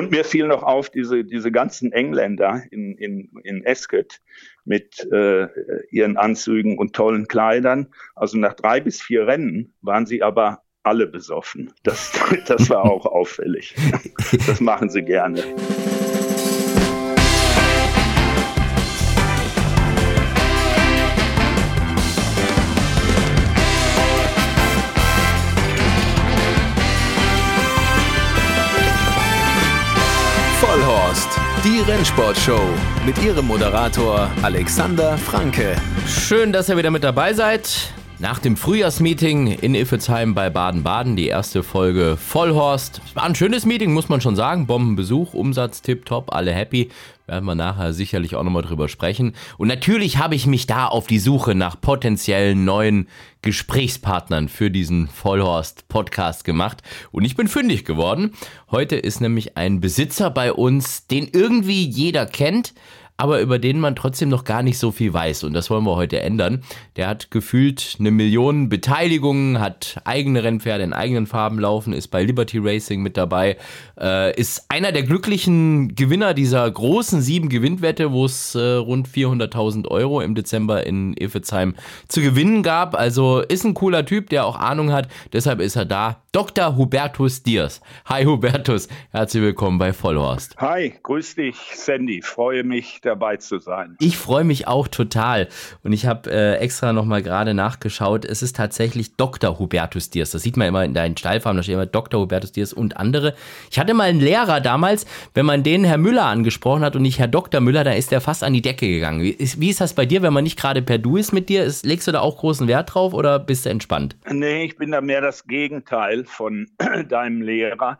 Und mir fiel noch auf, diese, diese ganzen Engländer in, in, in Esket mit äh, ihren Anzügen und tollen Kleidern. Also nach drei bis vier Rennen waren sie aber alle besoffen. Das, das war auch auffällig. Das machen sie gerne. Die Rennsportshow mit ihrem Moderator Alexander Franke. Schön, dass ihr wieder mit dabei seid. Nach dem Frühjahrsmeeting in Iffelsheim bei Baden-Baden, die erste Folge Vollhorst. Es war ein schönes Meeting, muss man schon sagen. Bombenbesuch, Umsatz tipptopp, alle happy. Werden wir nachher sicherlich auch nochmal drüber sprechen. Und natürlich habe ich mich da auf die Suche nach potenziellen neuen Gesprächspartnern für diesen Vollhorst-Podcast gemacht. Und ich bin fündig geworden. Heute ist nämlich ein Besitzer bei uns, den irgendwie jeder kennt aber über den man trotzdem noch gar nicht so viel weiß. Und das wollen wir heute ändern. Der hat gefühlt eine Million Beteiligungen, hat eigene Rennpferde in eigenen Farben laufen, ist bei Liberty Racing mit dabei, äh, ist einer der glücklichen Gewinner dieser großen sieben Gewinnwette, wo es äh, rund 400.000 Euro im Dezember in Iffezheim zu gewinnen gab. Also ist ein cooler Typ, der auch Ahnung hat. Deshalb ist er da. Dr. Hubertus Diers. Hi Hubertus, herzlich willkommen bei Vollhorst. Hi, grüß dich, Sandy. Freue mich, dabei zu sein. Ich freue mich auch total. Und ich habe äh, extra nochmal gerade nachgeschaut. Es ist tatsächlich Dr. Hubertus Diers. Das sieht man immer in deinen Steilfarben, da steht immer Dr. Hubertus Diers und andere. Ich hatte mal einen Lehrer damals, wenn man den Herr Müller angesprochen hat und nicht Herr Dr. Müller, dann ist der fast an die Decke gegangen. Wie ist, wie ist das bei dir, wenn man nicht gerade per Du ist mit dir? Ist, legst du da auch großen Wert drauf oder bist du entspannt? Nee, ich bin da mehr das Gegenteil von deinem Lehrer.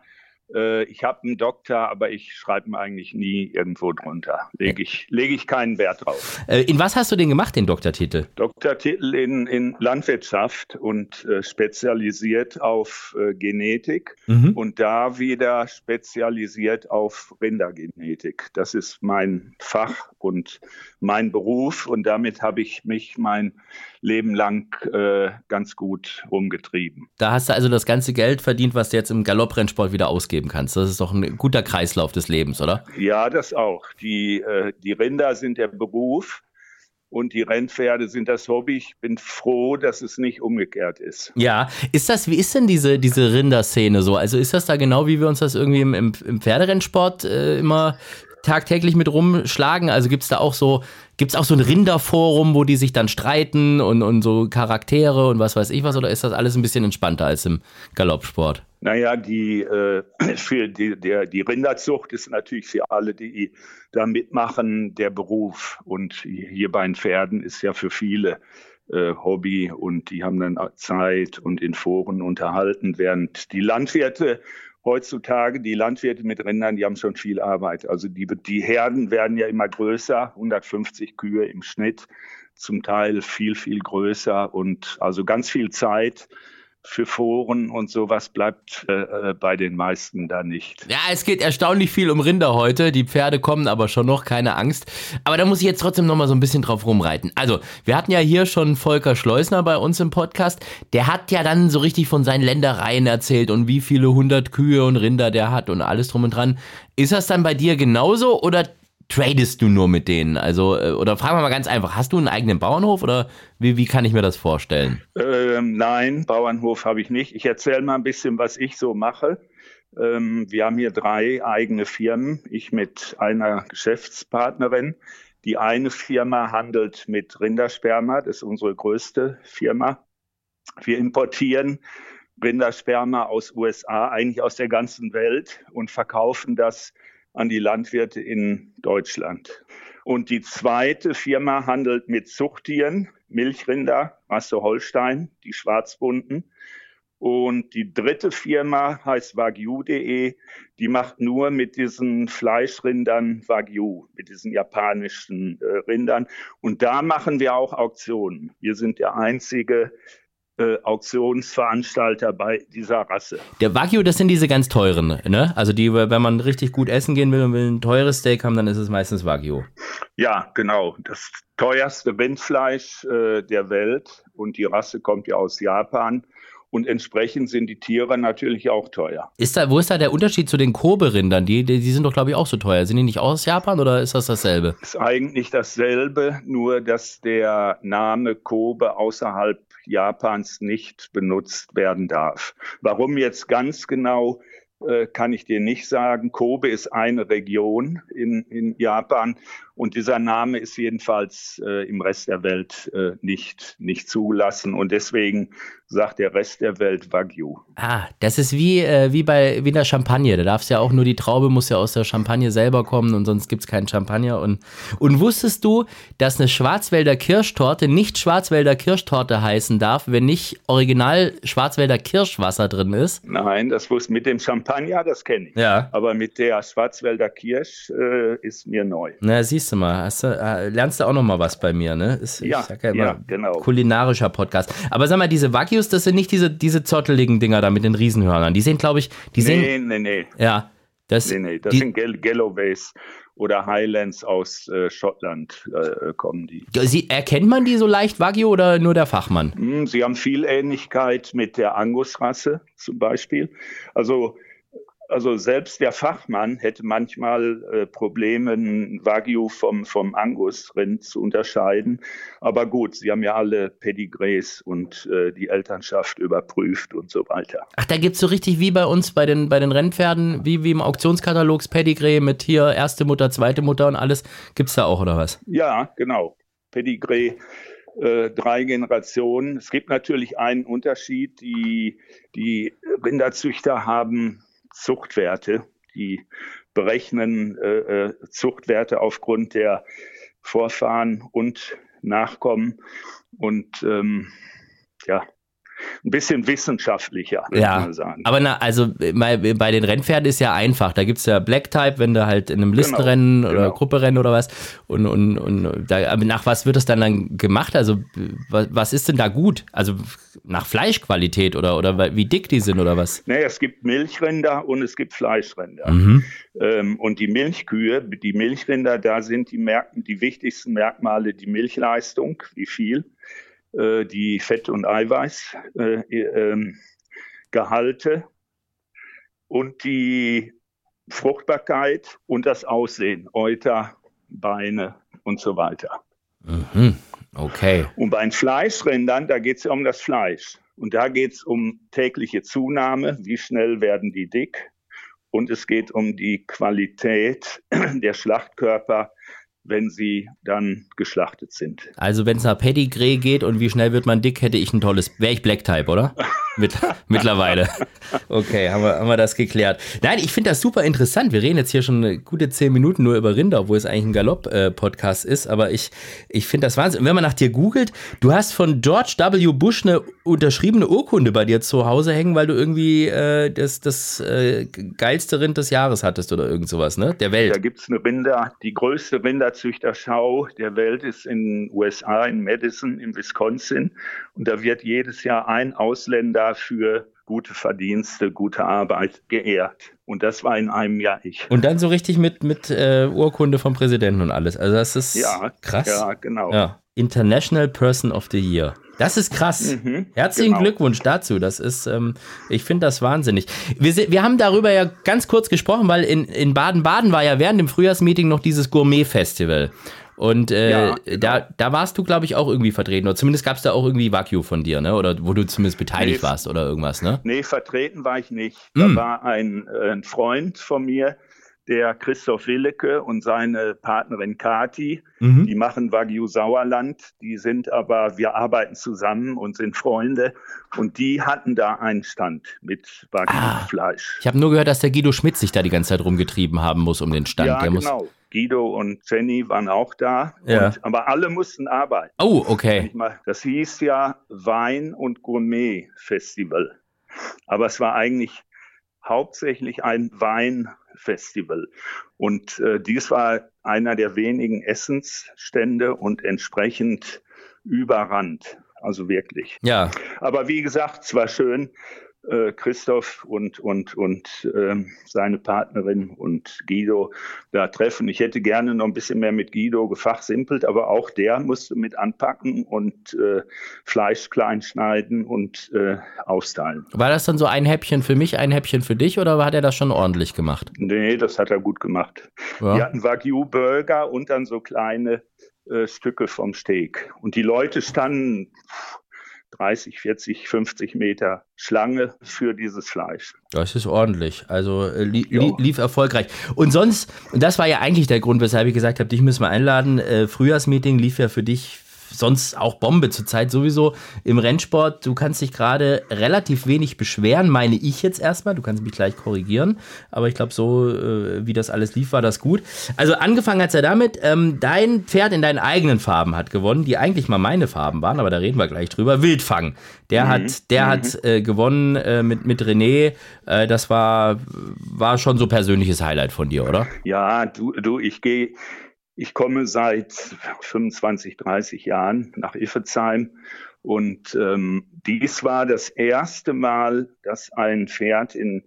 Äh, ich habe einen Doktor, aber ich schreibe ihn eigentlich nie irgendwo drunter. Lege ich, leg ich keinen Wert drauf. Äh, in was hast du denn gemacht, den Doktortitel? Doktortitel in, in Landwirtschaft und äh, spezialisiert auf äh, Genetik mhm. und da wieder spezialisiert auf Rindergenetik. Das ist mein Fach und mein Beruf und damit habe ich mich mein Leben lang äh, ganz gut umgetrieben. Da hast du also das ganze Geld verdient, was du jetzt im Galopprennsport wieder ausgeben kannst. Das ist doch ein guter Kreislauf des Lebens, oder? Ja, das auch. Die, äh, die Rinder sind der Beruf und die Rennpferde sind das Hobby. Ich bin froh, dass es nicht umgekehrt ist. Ja, ist das, wie ist denn diese, diese Rinderszene so? Also ist das da genau, wie wir uns das irgendwie im, im, im Pferderennsport äh, immer tagtäglich mit rumschlagen? Also gibt es da auch so, gibt es auch so ein Rinderforum, wo die sich dann streiten und, und so Charaktere und was weiß ich was, oder ist das alles ein bisschen entspannter als im Galoppsport? Naja, die, äh, für die, der, die Rinderzucht ist natürlich für alle, die da mitmachen, der Beruf. Und hier bei den Pferden ist ja für viele äh, Hobby und die haben dann Zeit und in Foren unterhalten, während die Landwirte heutzutage, die Landwirte mit Rindern, die haben schon viel Arbeit. Also die, die Herden werden ja immer größer, 150 Kühe im Schnitt, zum Teil viel, viel größer und also ganz viel Zeit für Foren und sowas bleibt äh, äh, bei den meisten da nicht. Ja, es geht erstaunlich viel um Rinder heute. Die Pferde kommen aber schon noch, keine Angst. Aber da muss ich jetzt trotzdem noch mal so ein bisschen drauf rumreiten. Also, wir hatten ja hier schon Volker Schleusner bei uns im Podcast. Der hat ja dann so richtig von seinen Ländereien erzählt und wie viele hundert Kühe und Rinder der hat und alles drum und dran. Ist das dann bei dir genauso oder tradest du nur mit denen? Also, äh, oder fragen wir mal ganz einfach, hast du einen eigenen Bauernhof oder wie, wie kann ich mir das vorstellen? Ähm, nein, Bauernhof habe ich nicht. Ich erzähle mal ein bisschen, was ich so mache. Ähm, wir haben hier drei eigene Firmen, ich mit einer Geschäftspartnerin. Die eine Firma handelt mit Rindersperma, das ist unsere größte Firma. Wir importieren Rindersperma aus USA, eigentlich aus der ganzen Welt und verkaufen das an die Landwirte in Deutschland. Und die zweite Firma handelt mit Zuchttieren, Milchrinder, Rasse Holstein, die schwarzbunten. Und die dritte Firma heißt Wagyu.de. Die macht nur mit diesen Fleischrindern Wagyu, mit diesen japanischen äh, Rindern. Und da machen wir auch Auktionen. Wir sind der einzige äh, Auktionsveranstalter bei dieser Rasse. Der Wagyu, das sind diese ganz teuren, ne? Also die, wenn man richtig gut essen gehen will und will ein teures Steak haben, dann ist es meistens Wagyu. Ja, genau. Das teuerste Rindfleisch äh, der Welt und die Rasse kommt ja aus Japan. und entsprechend sind die Tiere natürlich auch teuer. Ist da, wo ist da der Unterschied zu den Kobe-Rindern? Die, die, die, sind doch, glaube ich, auch so teuer. Sind die nicht aus Japan oder ist das dasselbe? Ist eigentlich dasselbe, nur dass der Name Kobe außerhalb Japans nicht benutzt werden darf. Warum jetzt ganz genau, äh, kann ich dir nicht sagen. Kobe ist eine Region in, in Japan und dieser Name ist jedenfalls äh, im Rest der Welt äh, nicht, nicht zugelassen. Und deswegen sagt der Rest der Welt Wagyu. Ah, das ist wie, äh, wie bei wie in der Champagne. Da darfst ja auch nur die Traube muss ja aus der Champagne selber kommen und sonst gibt es keinen Champagner. Und, und wusstest du, dass eine Schwarzwälder Kirschtorte nicht Schwarzwälder Kirschtorte heißen darf, wenn nicht original Schwarzwälder Kirschwasser drin ist? Nein, das wusste mit dem Champagner, das kenne ich. Ja. Aber mit der Schwarzwälder Kirsch äh, ist mir neu. Na, siehst du mal, hast du, äh, lernst du auch noch mal was bei mir, ne? Ist, ja, ja, ja, genau. Kulinarischer Podcast. Aber sag mal, diese Wagyus, das sind nicht diese, diese zotteligen Dinger da mit den Riesenhörnern. Die sehen, glaube ich, die sehen. Nee, nee, nee. Ja. Das, nee, nee, das die, sind Galloways oder Highlands aus äh, Schottland äh, kommen die. Sie, erkennt man die so leicht, Wagyu, oder nur der Fachmann? Hm, sie haben viel Ähnlichkeit mit der Angus-Rasse zum Beispiel. Also also selbst der Fachmann hätte manchmal äh, Probleme, Wagyu vom, vom Angus-Rind zu unterscheiden. Aber gut, sie haben ja alle Pedigrees und äh, die Elternschaft überprüft und so weiter. Ach, da gibt es so richtig wie bei uns bei den, bei den Rennpferden, wie, wie im Auktionskatalog Pedigree mit hier erste Mutter, zweite Mutter und alles. Gibt es da auch, oder was? Ja, genau. Pedigree. Äh, drei Generationen. Es gibt natürlich einen Unterschied. Die, die Rinderzüchter haben Zuchtwerte. Die berechnen äh, äh, Zuchtwerte aufgrund der Vorfahren und Nachkommen. Und ähm, ja, ein bisschen wissenschaftlicher, würde ja, man sagen. Aber na, also bei, bei den Rennpferden ist ja einfach. Da gibt es ja Black Type, wenn du halt in einem genau, Listenrennen genau, oder genau. Grupperennen oder was. Und, und, und da, nach was wird das dann dann gemacht? Also was, was ist denn da gut? Also nach Fleischqualität oder, oder wie dick die sind oder was? Nee, es gibt Milchrinder und es gibt Fleischrinder. Mhm. Ähm, und die Milchkühe, die Milchrinder, da sind die, Merk die wichtigsten Merkmale die Milchleistung, wie viel äh, die Fett- und Eiweißgehalte äh, ähm, und die Fruchtbarkeit und das Aussehen, Euter, Beine und so weiter. Mhm. Okay. Und bei den Fleischrindern, da geht es ja um das Fleisch. Und da geht es um tägliche Zunahme, wie schnell werden die dick. Und es geht um die Qualität der Schlachtkörper, wenn sie dann geschlachtet sind. Also wenn es nach Pedigree geht und wie schnell wird man dick, hätte ich ein tolles, wäre ich Black Type, oder? Mit, mittlerweile. Okay, haben wir, haben wir das geklärt. Nein, ich finde das super interessant. Wir reden jetzt hier schon eine gute zehn Minuten nur über Rinder, obwohl es eigentlich ein Galopp-Podcast ist. Aber ich, ich finde das Wahnsinn. Und wenn man nach dir googelt, du hast von George W. Bush eine unterschriebene Urkunde bei dir zu Hause hängen, weil du irgendwie äh, das, das äh, geilste Rind des Jahres hattest oder irgend sowas, ne? Der Welt. Da gibt es eine Rinder, die größte Rinderzüchterschau der Welt ist in den USA, in Madison, in Wisconsin. Und da wird jedes Jahr ein Ausländer für gute Verdienste, gute Arbeit geehrt. Und das war in einem Jahr ich. Und dann so richtig mit, mit äh, Urkunde vom Präsidenten und alles. Also das ist ja, krass. Ja, genau. Ja. International Person of the Year. Das ist krass. Mhm, Herzlichen genau. Glückwunsch dazu. Das ist, ähm, ich finde das wahnsinnig. Wir, wir haben darüber ja ganz kurz gesprochen, weil in, in Baden-Baden war ja während dem Frühjahrsmeeting noch dieses Gourmet-Festival. Und äh, ja, genau. da, da warst du, glaube ich, auch irgendwie vertreten. Oder zumindest gab es da auch irgendwie Wagyu von dir, ne? Oder wo du zumindest beteiligt nee, warst oder irgendwas, ne? Nee, vertreten war ich nicht. Da mm. war ein, äh, ein Freund von mir, der Christoph Willeke und seine Partnerin Kati. Mhm. Die machen Wagyu Sauerland. Die sind aber, wir arbeiten zusammen und sind Freunde. Und die hatten da einen Stand mit Wagyu-Fleisch. Ah, ich habe nur gehört, dass der Guido Schmidt sich da die ganze Zeit rumgetrieben haben muss um den Stand. Ja, der genau. Muss Guido und Jenny waren auch da. Ja. Und, aber alle mussten arbeiten. Oh, okay. Das hieß ja Wein- und Gourmet-Festival. Aber es war eigentlich hauptsächlich ein Weinfestival. Und äh, dies war einer der wenigen Essensstände und entsprechend überrannt. Also wirklich. Ja. Aber wie gesagt, es war schön, äh, Christoph und, und, und ähm, seine Partnerin und Guido da treffen. Ich hätte gerne noch ein bisschen mehr mit Guido gefachsimpelt, aber auch der musste mit anpacken und äh, Fleisch klein schneiden und äh, austeilen. War das dann so ein Häppchen für mich, ein Häppchen für dich oder hat er das schon ordentlich gemacht? Nee, das hat er gut gemacht. Ja. Wir hatten Wagyu-Burger und dann so kleine äh, Stücke vom Steak. Und die Leute standen 30, 40, 50 Meter Schlange für dieses Fleisch. Das ist ordentlich. Also äh, li li lief erfolgreich. Und sonst, und das war ja eigentlich der Grund, weshalb ich gesagt habe, dich müssen wir einladen. Äh, Frühjahrsmeeting lief ja für dich sonst auch Bombe zurzeit sowieso im Rennsport. Du kannst dich gerade relativ wenig beschweren, meine ich jetzt erstmal. Du kannst mich gleich korrigieren. Aber ich glaube, so äh, wie das alles lief, war das gut. Also angefangen hat es ja damit, ähm, dein Pferd in deinen eigenen Farben hat gewonnen, die eigentlich mal meine Farben waren, aber da reden wir gleich drüber. Wildfang. Der mhm. hat, der mhm. hat äh, gewonnen äh, mit, mit René. Äh, das war, war schon so persönliches Highlight von dir, oder? Ja, du, du ich gehe ich komme seit 25, 30 Jahren nach Iffezheim und ähm, dies war das erste Mal, dass ein Pferd in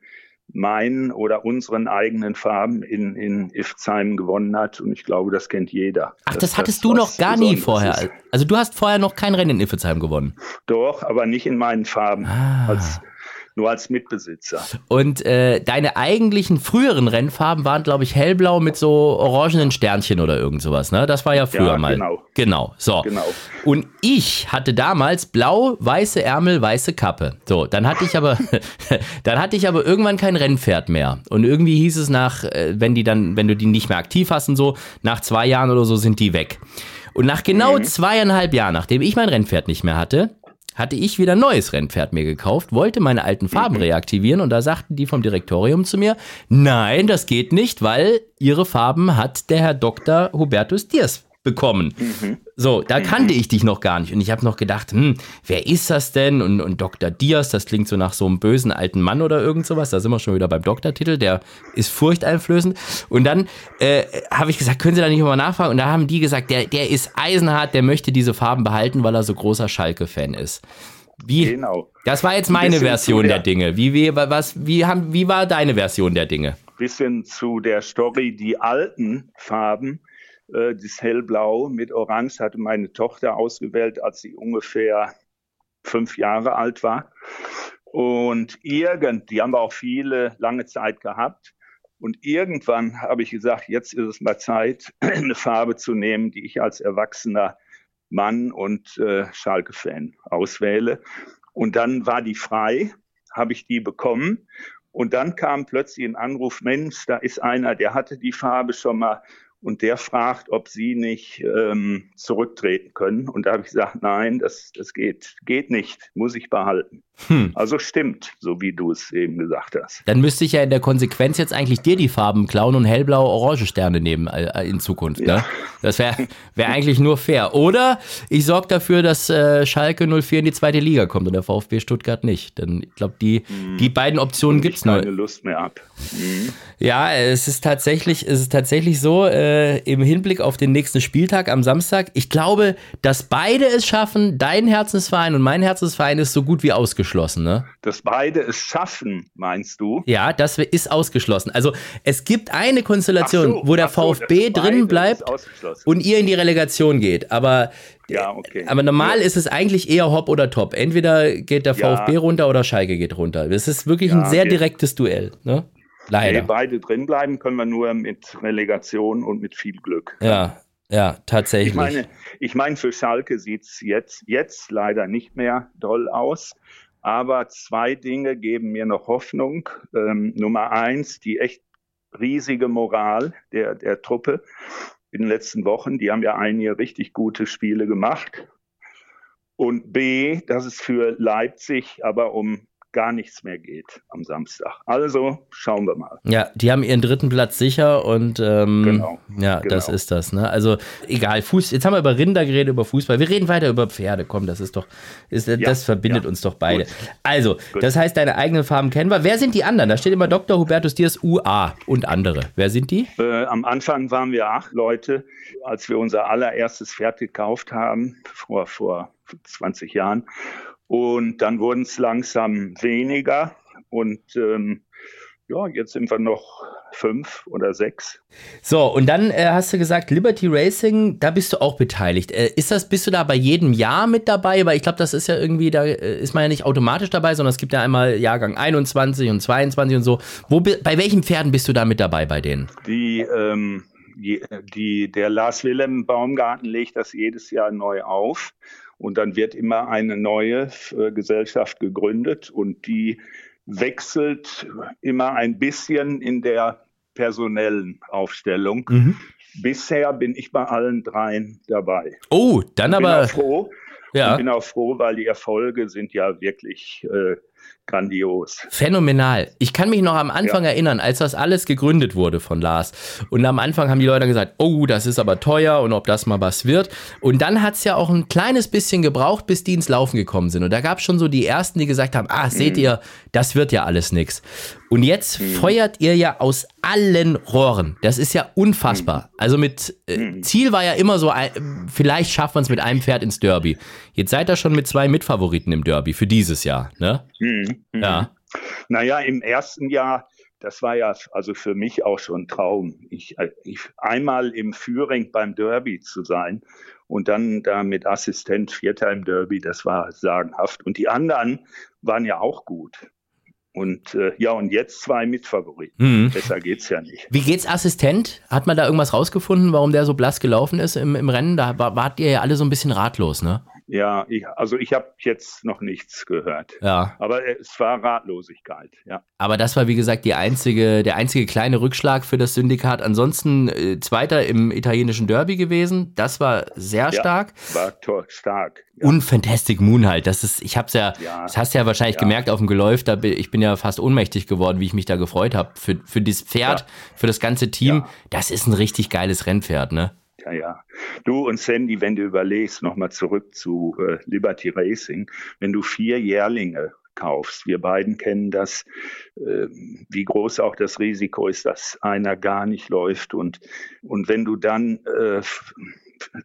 meinen oder unseren eigenen Farben in, in Iffzheim gewonnen hat. Und ich glaube, das kennt jeder. Ach, das hattest das, du noch gar nie vorher. Ist. Also du hast vorher noch kein Rennen in Iffezheim gewonnen. Doch, aber nicht in meinen Farben. Ah. Als, nur als Mitbesitzer. Und äh, deine eigentlichen früheren Rennfarben waren, glaube ich, hellblau mit so orangenen Sternchen oder irgend sowas, ne? Das war ja früher ja, mal. Genau. Genau. So. Genau. Und ich hatte damals blau, weiße Ärmel, weiße Kappe. So, dann hatte ich aber, dann hatte ich aber irgendwann kein Rennpferd mehr. Und irgendwie hieß es nach, äh, wenn die dann, wenn du die nicht mehr aktiv hast und so, nach zwei Jahren oder so sind die weg. Und nach genau mhm. zweieinhalb Jahren, nachdem ich mein Rennpferd nicht mehr hatte, hatte ich wieder ein neues Rennpferd mir gekauft, wollte meine alten Farben mhm. reaktivieren und da sagten die vom Direktorium zu mir, nein, das geht nicht, weil ihre Farben hat der Herr Dr. Hubertus Diers bekommen. Mhm. So, da mhm. kannte ich dich noch gar nicht. Und ich habe noch gedacht, hm, wer ist das denn? Und, und Dr. Diaz, das klingt so nach so einem bösen alten Mann oder irgend sowas. Da sind wir schon wieder beim Doktortitel, der ist furchteinflößend. Und dann äh, habe ich gesagt, können Sie da nicht mal nachfragen? Und da haben die gesagt, der, der ist eisenhart, der möchte diese Farben behalten, weil er so großer Schalke-Fan ist. Wie, genau. Das war jetzt meine Version der, der, Dinge. Wie, wie, was, wie, haben, wie war deine Version der Dinge? Bisschen zu der Story, die alten Farben äh, das Hellblau mit Orange hatte meine Tochter ausgewählt, als sie ungefähr fünf Jahre alt war. Und irgend, die haben wir auch viele lange Zeit gehabt. Und irgendwann habe ich gesagt, jetzt ist es mal Zeit, eine Farbe zu nehmen, die ich als erwachsener Mann und äh, Schalke-Fan auswähle. Und dann war die frei, habe ich die bekommen. Und dann kam plötzlich ein Anruf, Mensch, da ist einer, der hatte die Farbe schon mal und der fragt, ob sie nicht ähm, zurücktreten können. Und da habe ich gesagt, nein, das, das geht, geht nicht, muss ich behalten. Hm. Also stimmt, so wie du es eben gesagt hast. Dann müsste ich ja in der Konsequenz jetzt eigentlich dir die Farben klauen und hellblaue orange Sterne nehmen äh, in Zukunft. Ne? Ja. Ne? Das wäre wär eigentlich nur fair. Oder ich sorge dafür, dass äh, Schalke 04 in die zweite Liga kommt und der VfB Stuttgart nicht. Denn ich glaube, die, hm. die beiden Optionen gibt es nur. keine Lust mehr ab. Hm. Ja, es ist tatsächlich, es ist tatsächlich so, äh, im Hinblick auf den nächsten Spieltag am Samstag, ich glaube, dass beide es schaffen, dein Herzensverein und mein Herzensverein ist so gut wie ausgeschlossen ne? Dass beide es schaffen, meinst du? Ja, das ist ausgeschlossen. Also es gibt eine Konstellation, so, wo der VfB so, drin bleibt und ihr in die Relegation geht. Aber, ja, okay. aber normal ja. ist es eigentlich eher Hopp oder Top. Entweder geht der VfB ja. runter oder Schalke geht runter. Das ist wirklich ein sehr direktes Duell, ne? Leider. Nee, beide drin bleiben können wir nur mit Relegation und mit viel Glück. Ja, ja, tatsächlich. Ich meine, ich meine für Schalke sieht es jetzt, jetzt leider nicht mehr doll aus. Aber zwei Dinge geben mir noch Hoffnung. Ähm, Nummer eins, die echt riesige Moral der, der Truppe in den letzten Wochen. Die haben ja einige richtig gute Spiele gemacht. Und B, dass es für Leipzig aber um gar nichts mehr geht am Samstag. Also schauen wir mal. Ja, die haben ihren dritten Platz sicher und ähm, genau, ja, genau. das ist das. Ne? Also egal, Fuß, jetzt haben wir über Rinder geredet, über Fußball. Wir reden weiter über Pferde. Komm, das ist doch, ist, ja, das verbindet ja. uns doch beide. Gut. Also, Gut. das heißt, deine eigenen Farben kennen wir. Wer sind die anderen? Da steht immer Dr. Hubertus Diers UA und andere. Wer sind die? Äh, am Anfang waren wir acht Leute, als wir unser allererstes Pferd gekauft haben, vor, vor 20 Jahren. Und dann wurden es langsam weniger. Und ähm, ja, jetzt sind wir noch fünf oder sechs. So, und dann äh, hast du gesagt, Liberty Racing, da bist du auch beteiligt. Äh, ist das, bist du da bei jedem Jahr mit dabei? Weil ich glaube, das ist ja irgendwie, da äh, ist man ja nicht automatisch dabei, sondern es gibt ja einmal Jahrgang 21 und 22 und so. Wo, bei welchen Pferden bist du da mit dabei bei denen? Die, ähm, die, die, der Lars Wilhelm Baumgarten legt das jedes Jahr neu auf. Und dann wird immer eine neue äh, Gesellschaft gegründet und die wechselt immer ein bisschen in der personellen Aufstellung. Mhm. Bisher bin ich bei allen dreien dabei. Oh, dann aber. Bin auch froh. Ja. Ich bin auch froh, weil die Erfolge sind ja wirklich äh, grandios. Phänomenal. Ich kann mich noch am Anfang ja. erinnern, als das alles gegründet wurde von Lars. Und am Anfang haben die Leute gesagt, oh, das ist aber teuer und ob das mal was wird. Und dann hat es ja auch ein kleines bisschen gebraucht, bis die ins Laufen gekommen sind. Und da gab es schon so die ersten, die gesagt haben, ah, seht mhm. ihr, das wird ja alles nichts. Und jetzt mhm. feuert ihr ja aus allen Rohren. Das ist ja unfassbar. Mhm. Also mit äh, mhm. Ziel war ja immer so, äh, vielleicht schafft man es mit einem Pferd ins Derby. Jetzt seid ihr schon mit zwei Mitfavoriten im Derby für dieses Jahr, ne? Mhm. Ja. Naja, im ersten Jahr, das war ja also für mich auch schon ein Traum. Ich, äh, ich, einmal im Führing beim Derby zu sein und dann da mit Assistent Vierter im Derby, das war sagenhaft. Und die anderen waren ja auch gut. Und äh, ja, und jetzt zwei Mitfavoriten. Mhm. Besser geht's ja nicht. Wie geht's Assistent? Hat man da irgendwas rausgefunden, warum der so blass gelaufen ist im, im Rennen? Da wart ihr ja alle so ein bisschen ratlos, ne? Ja, ich, also ich habe jetzt noch nichts gehört. Ja. Aber es war Ratlosigkeit, ja. Aber das war, wie gesagt, die einzige, der einzige kleine Rückschlag für das Syndikat. Ansonsten äh, Zweiter im italienischen Derby gewesen. Das war sehr stark. Ja, war toll, stark. Ja. Und Fantastic Moon halt. Das ist, ich hab's ja, ja. das hast du ja wahrscheinlich gemerkt auf dem Geläuf. Da bin, ich bin ja fast ohnmächtig geworden, wie ich mich da gefreut habe. Für, für das Pferd, für das ganze Team. Das ist ein richtig geiles Rennpferd, ne? Ja, ja. Du und Sandy, wenn du überlegst, nochmal zurück zu äh, Liberty Racing, wenn du vier Jährlinge kaufst, wir beiden kennen das, äh, wie groß auch das Risiko ist, dass einer gar nicht läuft und, und wenn du dann äh,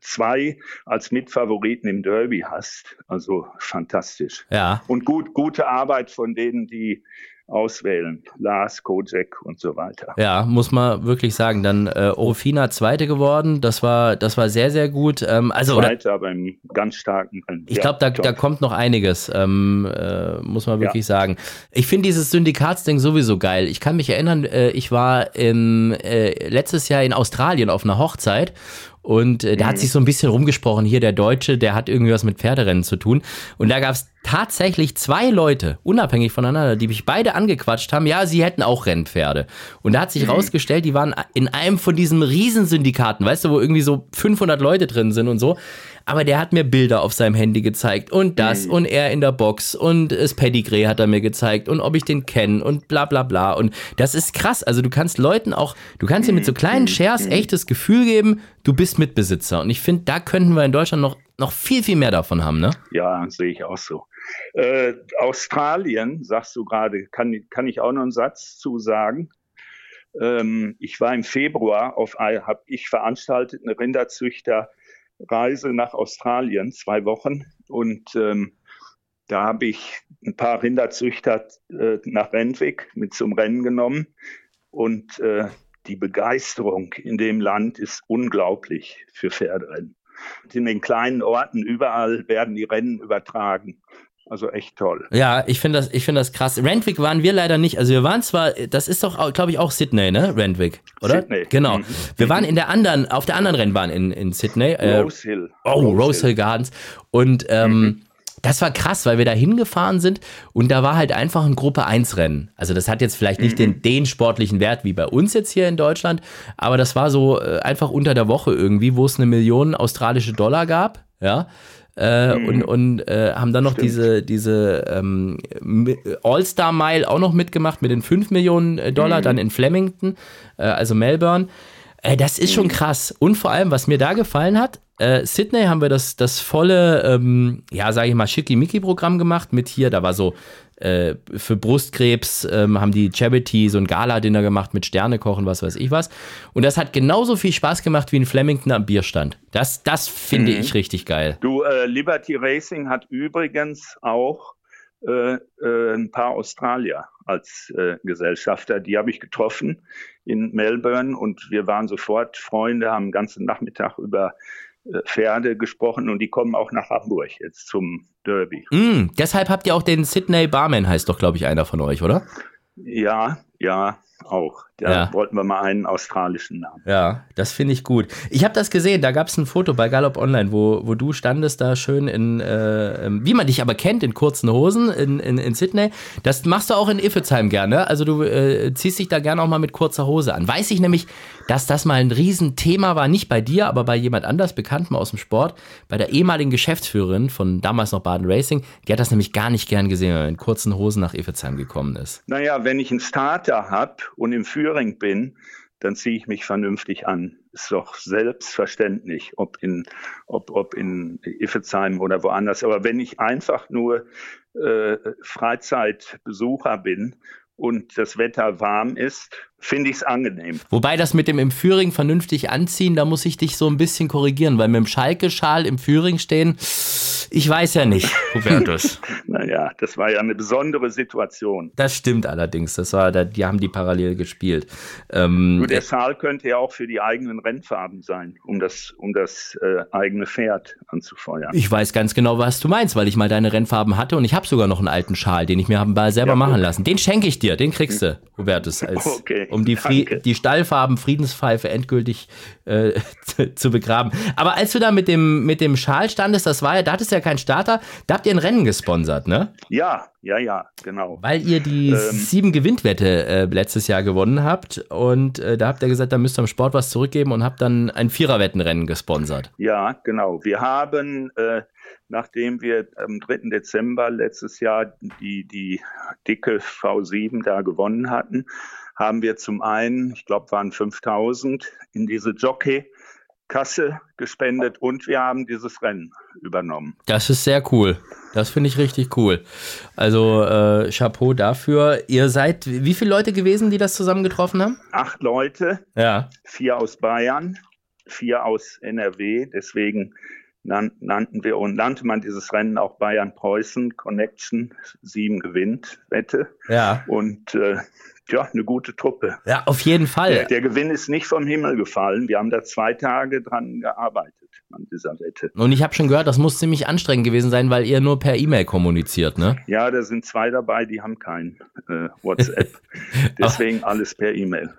zwei als Mitfavoriten im Derby hast, also fantastisch. Ja. Und gut, gute Arbeit von denen, die auswählen. Lars, Kojak und so weiter. Ja, muss man wirklich sagen. Dann äh, Orofina Zweite geworden. Das war, das war sehr, sehr gut. Ähm, also, Zweite, aber im ganz starken Rennen. Ich ja, glaube, da, da kommt noch einiges, ähm, äh, muss man wirklich ja. sagen. Ich finde dieses Syndikatsding sowieso geil. Ich kann mich erinnern, äh, ich war im, äh, letztes Jahr in Australien auf einer Hochzeit und äh, da mhm. hat sich so ein bisschen rumgesprochen, hier der Deutsche, der hat irgendwas mit Pferderennen zu tun. Und da gab es tatsächlich zwei Leute, unabhängig voneinander, die mich beide angequatscht haben, ja, sie hätten auch Rennpferde. Und da hat sich mhm. rausgestellt, die waren in einem von diesen Riesensyndikaten, weißt du, wo irgendwie so 500 Leute drin sind und so aber der hat mir Bilder auf seinem Handy gezeigt und das mhm. und er in der Box und das Pedigree hat er mir gezeigt und ob ich den kenne und bla bla bla und das ist krass. Also du kannst Leuten auch, du kannst mhm. dir mit so kleinen mhm. Shares mhm. echtes Gefühl geben, du bist Mitbesitzer und ich finde, da könnten wir in Deutschland noch, noch viel, viel mehr davon haben, ne? Ja, sehe ich auch so. Äh, Australien, sagst du gerade, kann, kann ich auch noch einen Satz zu sagen? Ähm, ich war im Februar auf, habe ich veranstaltet, eine Rinderzüchter Reise nach Australien, zwei Wochen. Und ähm, da habe ich ein paar Rinderzüchter äh, nach Rentwig mit zum Rennen genommen. Und äh, die Begeisterung in dem Land ist unglaublich für Pferderennen. In den kleinen Orten überall werden die Rennen übertragen. Also echt toll. Ja, ich finde das, ich das krass. Rentwick waren wir leider nicht. Also wir waren zwar, das ist doch, glaube ich, auch Sydney, ne? Rentwick, oder? Sydney. Genau. Mhm. Wir waren in der anderen, auf der anderen Rennbahn in, in Sydney. Äh, Rose Hill. Oh, Rose, Rose Hill. Gardens. Und ähm, mhm. das war krass, weil wir da hingefahren sind und da war halt einfach ein Gruppe 1 Rennen. Also das hat jetzt vielleicht nicht mhm. den, den sportlichen Wert wie bei uns jetzt hier in Deutschland, aber das war so äh, einfach unter der Woche irgendwie, wo es eine Million australische Dollar gab. Ja, äh, mhm. und, und äh, haben dann noch Stimmt. diese, diese ähm, All-Star-Mile auch noch mitgemacht mit den 5 Millionen äh, Dollar, mhm. dann in Flemington, äh, also Melbourne. Äh, das ist schon mhm. krass. Und vor allem, was mir da gefallen hat, Sydney haben wir das, das volle, ähm, ja, sage ich mal, Schickimicki-Programm gemacht mit hier, da war so äh, für Brustkrebs ähm, haben die Charity so ein Gala-Dinner gemacht mit Sternekochen, was weiß ich was. Und das hat genauso viel Spaß gemacht wie in Flemington am Bierstand. Das, das finde mhm. ich richtig geil. Du, äh, Liberty Racing hat übrigens auch äh, äh, ein paar Australier als äh, Gesellschafter. Die habe ich getroffen in Melbourne und wir waren sofort Freunde, haben den ganzen Nachmittag über Pferde gesprochen und die kommen auch nach Hamburg jetzt zum Derby. Mm, deshalb habt ihr auch den Sydney Barman, heißt doch, glaube ich, einer von euch, oder? Ja, ja, auch. Da ja. wollten wir mal einen australischen Namen. Ja, das finde ich gut. Ich habe das gesehen, da gab es ein Foto bei Gallop Online, wo, wo du standest da schön in, äh, ähm, wie man dich aber kennt, in kurzen Hosen in, in, in Sydney. Das machst du auch in Iffezheim gerne. Also du äh, ziehst dich da gerne auch mal mit kurzer Hose an. Weiß ich nämlich, dass das mal ein Riesenthema war, nicht bei dir, aber bei jemand anders, Bekannten aus dem Sport, bei der ehemaligen Geschäftsführerin von damals noch Baden Racing. Die hat das nämlich gar nicht gern gesehen, wenn man in kurzen Hosen nach Iffezheim gekommen ist. Naja, wenn ich einen Starter habe und im Führing bin, dann ziehe ich mich vernünftig an. Ist doch selbstverständlich, ob in, ob, ob in Iffezheim oder woanders. Aber wenn ich einfach nur äh, Freizeitbesucher bin und das Wetter warm ist, finde ich es angenehm. Wobei das mit dem im Führing vernünftig anziehen, da muss ich dich so ein bisschen korrigieren, weil mit dem Schalke-Schal im Führing stehen, ich weiß ja nicht, Hubertus. naja, das war ja eine besondere Situation. Das stimmt allerdings, das war, die haben die parallel gespielt. Ähm, Nur der Schal könnte ja auch für die eigenen Rennfarben sein, um das, um das äh, eigene Pferd anzufeuern. Ich weiß ganz genau, was du meinst, weil ich mal deine Rennfarben hatte und ich habe sogar noch einen alten Schal, den ich mir habe selber ja, machen lassen. Den schenke ich dir, den kriegst du, Hubertus, als, okay um die, Fri die Stallfarben Friedenspfeife endgültig äh, zu begraben. Aber als du da mit dem, mit dem Schal standest, das war ja, da hattest du ja keinen Starter, da habt ihr ein Rennen gesponsert, ne? Ja, ja, ja, genau. Weil ihr die ähm, sieben Gewindwette äh, letztes Jahr gewonnen habt und äh, da habt ihr gesagt, da müsst ihr am Sport was zurückgeben und habt dann ein Viererwettenrennen gesponsert. Ja, genau. Wir haben äh, nachdem wir am 3. Dezember letztes Jahr die, die dicke V7 da gewonnen hatten, haben wir zum einen, ich glaube, waren 5000 in diese Jockey-Kasse gespendet und wir haben dieses Rennen übernommen. Das ist sehr cool. Das finde ich richtig cool. Also äh, Chapeau dafür. Ihr seid wie viele Leute gewesen, die das zusammengetroffen haben? Acht Leute. Ja. Vier aus Bayern, vier aus NRW. Deswegen nannten wir und nannte man dieses Rennen auch Bayern-Preußen Connection. Sieben gewinnt Wette. Ja. Und äh, ja, eine gute Truppe. Ja, auf jeden Fall. Der, der, Gewinn ist nicht vom Himmel gefallen. Wir haben da zwei Tage dran gearbeitet an dieser Wette. Und ich habe schon gehört, das muss ziemlich anstrengend gewesen sein, weil ihr nur per E-Mail kommuniziert, ne? Ja, da sind zwei dabei, die haben kein äh, WhatsApp. Deswegen alles per E-Mail.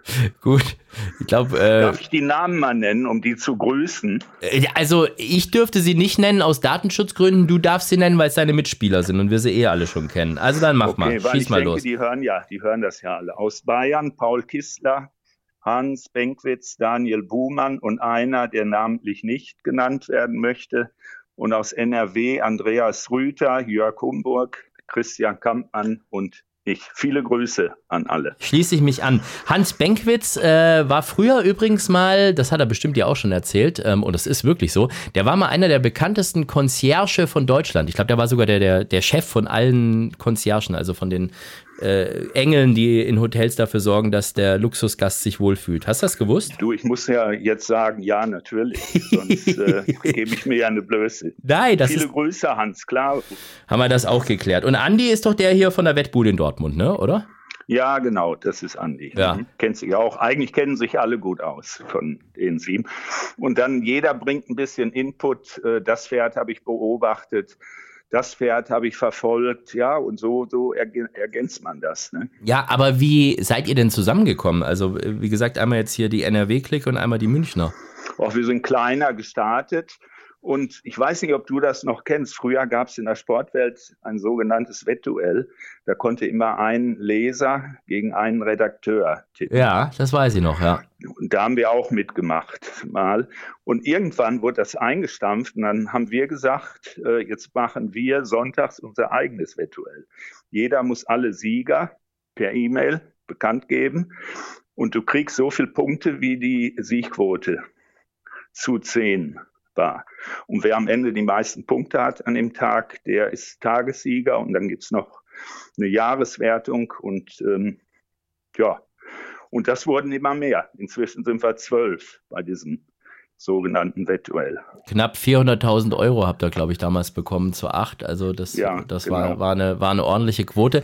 Gut. Ich glaube. Äh, Darf ich die Namen mal nennen, um die zu grüßen? Äh, also, ich dürfte sie nicht nennen aus Datenschutzgründen. Du darfst sie nennen, weil es deine Mitspieler sind und wir sie eh alle schon kennen. Also dann mach okay, mal. Schieß mal denke, los. Die hören ja, die hören das ja alle. Aus Bayern, Paul Kistler, Hans Benkwitz, Daniel Buhmann und einer, der namentlich nicht genannt werden möchte. Und aus NRW Andreas Rüther, Jörg Humburg, Christian Kampmann und ich. Viele Grüße an alle. Schließe ich mich an. Hans Benkwitz äh, war früher übrigens mal, das hat er bestimmt ja auch schon erzählt, ähm, und das ist wirklich so, der war mal einer der bekanntesten Concierge von Deutschland. Ich glaube, der war sogar der, der, der Chef von allen Conciergen, also von den äh, Engeln, die in Hotels dafür sorgen, dass der Luxusgast sich wohlfühlt. Hast du das gewusst? Du, ich muss ja jetzt sagen, ja, natürlich. Sonst äh, gebe ich mir ja eine Blöße. Nein, das Viele ist, Grüße, Hans, klar. Haben wir das auch geklärt. Und Andi ist doch der hier von der Wettbude in Dortmund, ne? oder? Ja, genau, das ist Andi. Ja. Mhm. Kennt sich auch. Eigentlich kennen sich alle gut aus von den sieben. Und dann jeder bringt ein bisschen Input. Äh, das Pferd habe ich beobachtet das Pferd habe ich verfolgt, ja, und so, so ergänzt man das. Ne? Ja, aber wie seid ihr denn zusammengekommen? Also, wie gesagt, einmal jetzt hier die NRW-Clique und einmal die Münchner. Auch wir sind kleiner gestartet und ich weiß nicht, ob du das noch kennst. Früher gab es in der Sportwelt ein sogenanntes Wettduell. Da konnte immer ein Leser gegen einen Redakteur tippen. Ja, das weiß ich noch, ja. Und da haben wir auch mitgemacht mal. Und irgendwann wurde das eingestampft und dann haben wir gesagt, äh, jetzt machen wir sonntags unser eigenes Wettduell. Jeder muss alle Sieger per E-Mail bekannt geben und du kriegst so viele Punkte wie die Siegquote zu zehn war. Und wer am Ende die meisten Punkte hat an dem Tag, der ist Tagessieger und dann gibt's noch eine Jahreswertung und ähm, ja, und das wurden immer mehr. Inzwischen sind wir zwölf bei diesem sogenannten Wettduell. Knapp 400.000 Euro habt ihr, glaube ich, damals bekommen zu acht. Also das, ja, das genau. war, war, eine, war eine ordentliche Quote.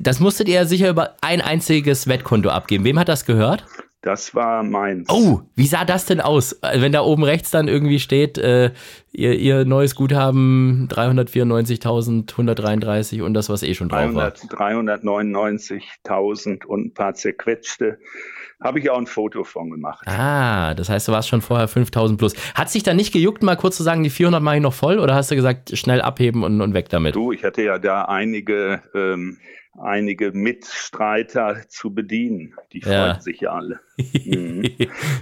Das musstet ihr sicher über ein einziges Wettkonto abgeben. Wem hat das gehört? Das war meins. Oh, wie sah das denn aus? Wenn da oben rechts dann irgendwie steht, äh, ihr, ihr neues Guthaben 394.133 und das, was eh schon drauf 300, war. 399.000 und ein paar zerquetschte. Habe ich auch ein Foto von gemacht. Ah, das heißt, du warst schon vorher 5000 plus. Hat sich da nicht gejuckt, mal kurz zu sagen, die 400 mache ich noch voll oder hast du gesagt, schnell abheben und, und weg damit? Du, ich hatte ja da einige ähm, einige Mitstreiter zu bedienen. Die ja. freuten sich ja alle. Mhm.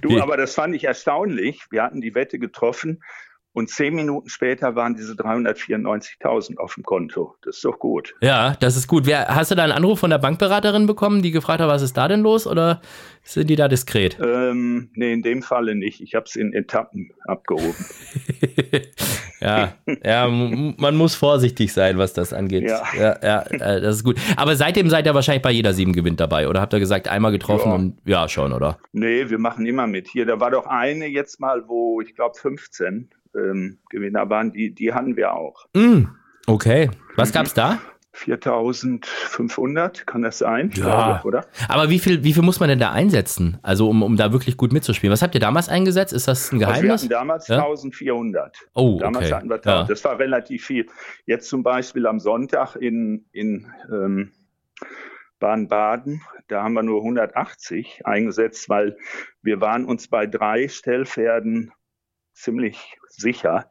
Du, aber das fand ich erstaunlich. Wir hatten die Wette getroffen und zehn Minuten später waren diese 394.000 auf dem Konto. Das ist doch gut. Ja, das ist gut. Wer, hast du da einen Anruf von der Bankberaterin bekommen, die gefragt hat, was ist da denn los? Oder sind die da diskret? Ähm, nee, in dem Falle nicht. Ich habe es in Etappen abgehoben. ja, ja, man muss vorsichtig sein, was das angeht. Ja. ja, ja, äh, das ist gut. Aber seitdem seid ihr wahrscheinlich bei jeder sieben Gewinn dabei. Oder habt ihr gesagt, einmal getroffen ja. und ja, schon, oder? Nee, wir machen immer mit. Hier, da war doch eine jetzt mal, wo ich glaube 15 ähm, Gewinner waren, die, die hatten wir auch. Mm, okay. Was mhm. gab's da? 4500, kann das sein? Ja. Glaube, oder? Aber wie viel, wie viel muss man denn da einsetzen? Also, um, um da wirklich gut mitzuspielen. Was habt ihr damals eingesetzt? Ist das ein Geheimnis? Also wir hatten damals ja? 1400. Oh, damals okay. hatten wir 1000. Ja. Das war relativ viel. Jetzt zum Beispiel am Sonntag in, in ähm, Baden-Baden, da haben wir nur 180 eingesetzt, weil wir waren uns bei drei Stellpferden ziemlich sicher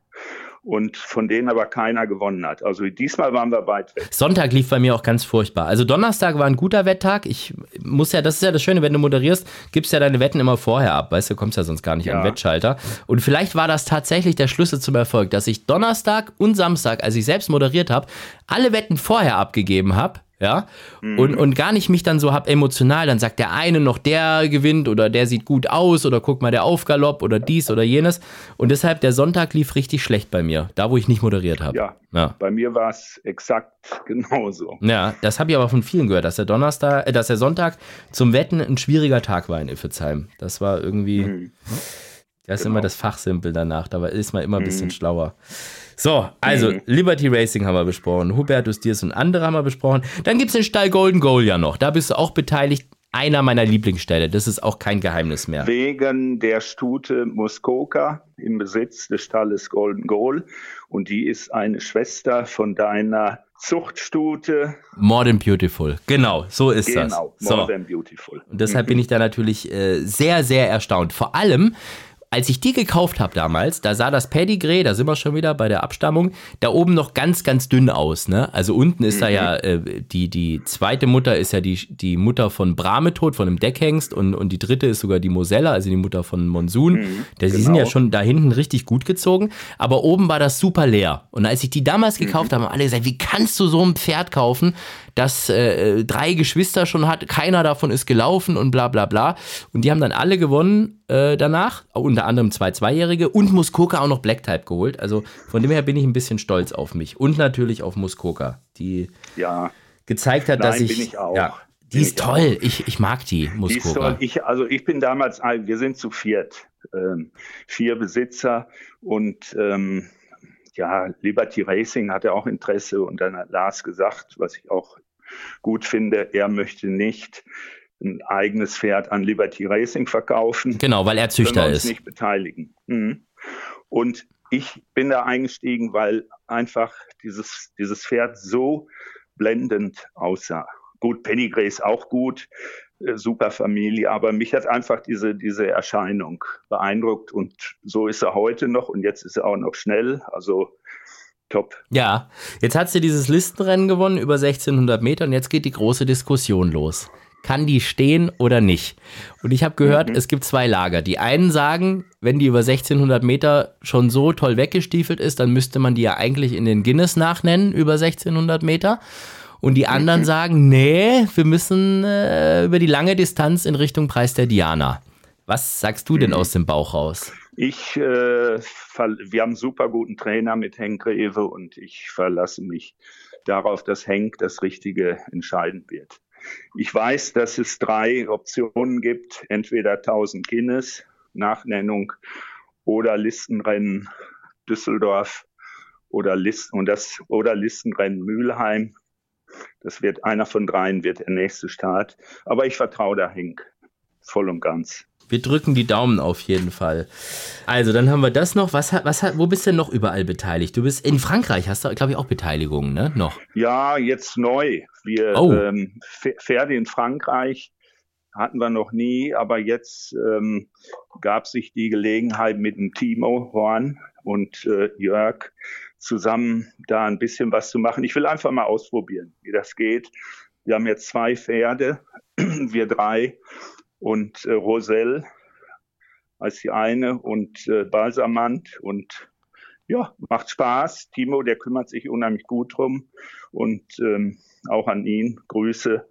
und von denen aber keiner gewonnen hat. Also diesmal waren wir weit weg. Sonntag lief bei mir auch ganz furchtbar. Also Donnerstag war ein guter Wetttag. Ich muss ja, das ist ja das Schöne, wenn du moderierst, gibst ja deine Wetten immer vorher ab, weißt du, kommst ja sonst gar nicht ja. an den Wettschalter. Und vielleicht war das tatsächlich der Schlüssel zum Erfolg, dass ich Donnerstag und Samstag, als ich selbst moderiert habe, alle Wetten vorher abgegeben habe ja, mhm. und, und gar nicht mich dann so hab emotional, dann sagt der eine noch, der gewinnt oder der sieht gut aus oder guck mal der Aufgalopp oder dies oder jenes und deshalb der Sonntag lief richtig schlecht bei mir, da wo ich nicht moderiert habe. Ja, ja, bei mir war es exakt genauso. Ja, das habe ich aber von vielen gehört, dass der Donnerstag, äh, dass der Sonntag zum Wetten ein schwieriger Tag war in Iffezheim. Das war irgendwie, mhm. das ist genau. immer das Fachsimpel danach, da ist man immer ein bisschen mhm. schlauer. So, also mhm. Liberty Racing haben wir besprochen, Hubertus Diers und andere haben wir besprochen. Dann gibt es den Stall Golden Goal ja noch. Da bist du auch beteiligt. Einer meiner Lieblingsställe. Das ist auch kein Geheimnis mehr. Wegen der Stute Muskoka im Besitz des Stalles Golden Goal. Und die ist eine Schwester von deiner Zuchtstute. More than Beautiful. Genau, so ist genau, das. Genau, More so. than Beautiful. Und deshalb bin ich da natürlich äh, sehr, sehr erstaunt. Vor allem, als ich die gekauft habe damals, da sah das Pedigree, da sind wir schon wieder bei der Abstammung, da oben noch ganz, ganz dünn aus. Ne? Also unten ist mhm. da ja, äh, die, die zweite Mutter ist ja die, die Mutter von Brametod, von dem Deckhengst und, und die dritte ist sogar die Mosella, also die Mutter von Monsun. Mhm, die genau. sind ja schon da hinten richtig gut gezogen, aber oben war das super leer. Und als ich die damals gekauft mhm. habe, haben alle gesagt, wie kannst du so ein Pferd kaufen? Das äh, drei Geschwister schon hat, keiner davon ist gelaufen und bla bla bla. Und die haben dann alle gewonnen äh, danach, unter anderem zwei Zweijährige und Muskoka auch noch Black Type geholt. Also von dem her bin ich ein bisschen stolz auf mich und natürlich auf Muskoka, die ja. gezeigt hat, Nein, dass ich, ich ja, die ist toll. Ich, ich mag die, Muskoka. Die ich, also ich bin damals, wir sind zu viert, ähm, vier Besitzer und ähm, ja, Liberty Racing hatte auch Interesse und dann hat Lars gesagt, was ich auch gut finde, er möchte nicht ein eigenes Pferd an Liberty Racing verkaufen. Genau, weil er Züchter uns ist. nicht beteiligen. Mhm. Und ich bin da eingestiegen, weil einfach dieses, dieses Pferd so blendend aussah. Gut, Pedigree ist auch gut, äh, super Familie, aber mich hat einfach diese, diese Erscheinung beeindruckt und so ist er heute noch und jetzt ist er auch noch schnell. Also top. Ja, jetzt hat sie dieses Listenrennen gewonnen über 1600 Meter und jetzt geht die große Diskussion los. Kann die stehen oder nicht? Und ich habe gehört, mhm. es gibt zwei Lager. Die einen sagen, wenn die über 1600 Meter schon so toll weggestiefelt ist, dann müsste man die ja eigentlich in den Guinness nachnennen über 1600 Meter. Und die anderen mhm. sagen, nee, wir müssen äh, über die lange Distanz in Richtung Preis der Diana. Was sagst du denn mhm. aus dem Bauch raus? Ich, äh, wir haben einen super guten Trainer mit Henk Greve und ich verlasse mich darauf, dass Henk das Richtige entscheiden wird. Ich weiß, dass es drei Optionen gibt, entweder 1000 Guinness, Nachnennung oder Listenrennen Düsseldorf oder, List und das, oder Listenrennen Mülheim. Das wird einer von dreien, wird der nächste Start. Aber ich vertraue da Henk voll und ganz. Wir drücken die Daumen auf jeden Fall. Also, dann haben wir das noch. Was hat, was hat, wo bist du denn noch überall beteiligt? Du bist in Frankreich, hast du, glaube ich, auch Beteiligungen, ne? Noch? Ja, jetzt neu. Wir oh. ähm, Pferde in Frankreich hatten wir noch nie, aber jetzt ähm, gab sich die Gelegenheit mit dem Timo Horn und äh, Jörg zusammen da ein bisschen was zu machen. Ich will einfach mal ausprobieren, wie das geht. Wir haben jetzt zwei Pferde, wir drei und äh, Roselle als die eine und äh, Balsamant und ja, macht Spaß. Timo, der kümmert sich unheimlich gut drum und ähm, auch an ihn Grüße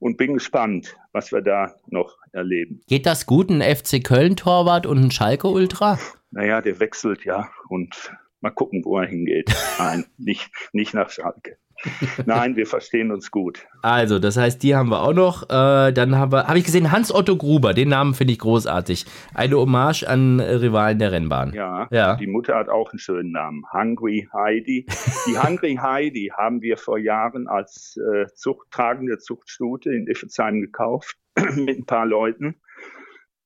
und bin gespannt, was wir da noch erleben. Geht das gut, ein FC Köln-Torwart und ein Schalke-Ultra? Naja, der wechselt ja und mal gucken, wo er hingeht. Nein, nicht, nicht nach Schalke. Nein, wir verstehen uns gut. Also, das heißt, die haben wir auch noch. Äh, dann habe hab ich gesehen, Hans-Otto Gruber, den Namen finde ich großartig. Eine Hommage an Rivalen der Rennbahn. Ja, ja, die Mutter hat auch einen schönen Namen. Hungry Heidi. Die Hungry Heidi haben wir vor Jahren als äh, Zucht, tragende Zuchtstute in Iffezheim gekauft mit ein paar Leuten.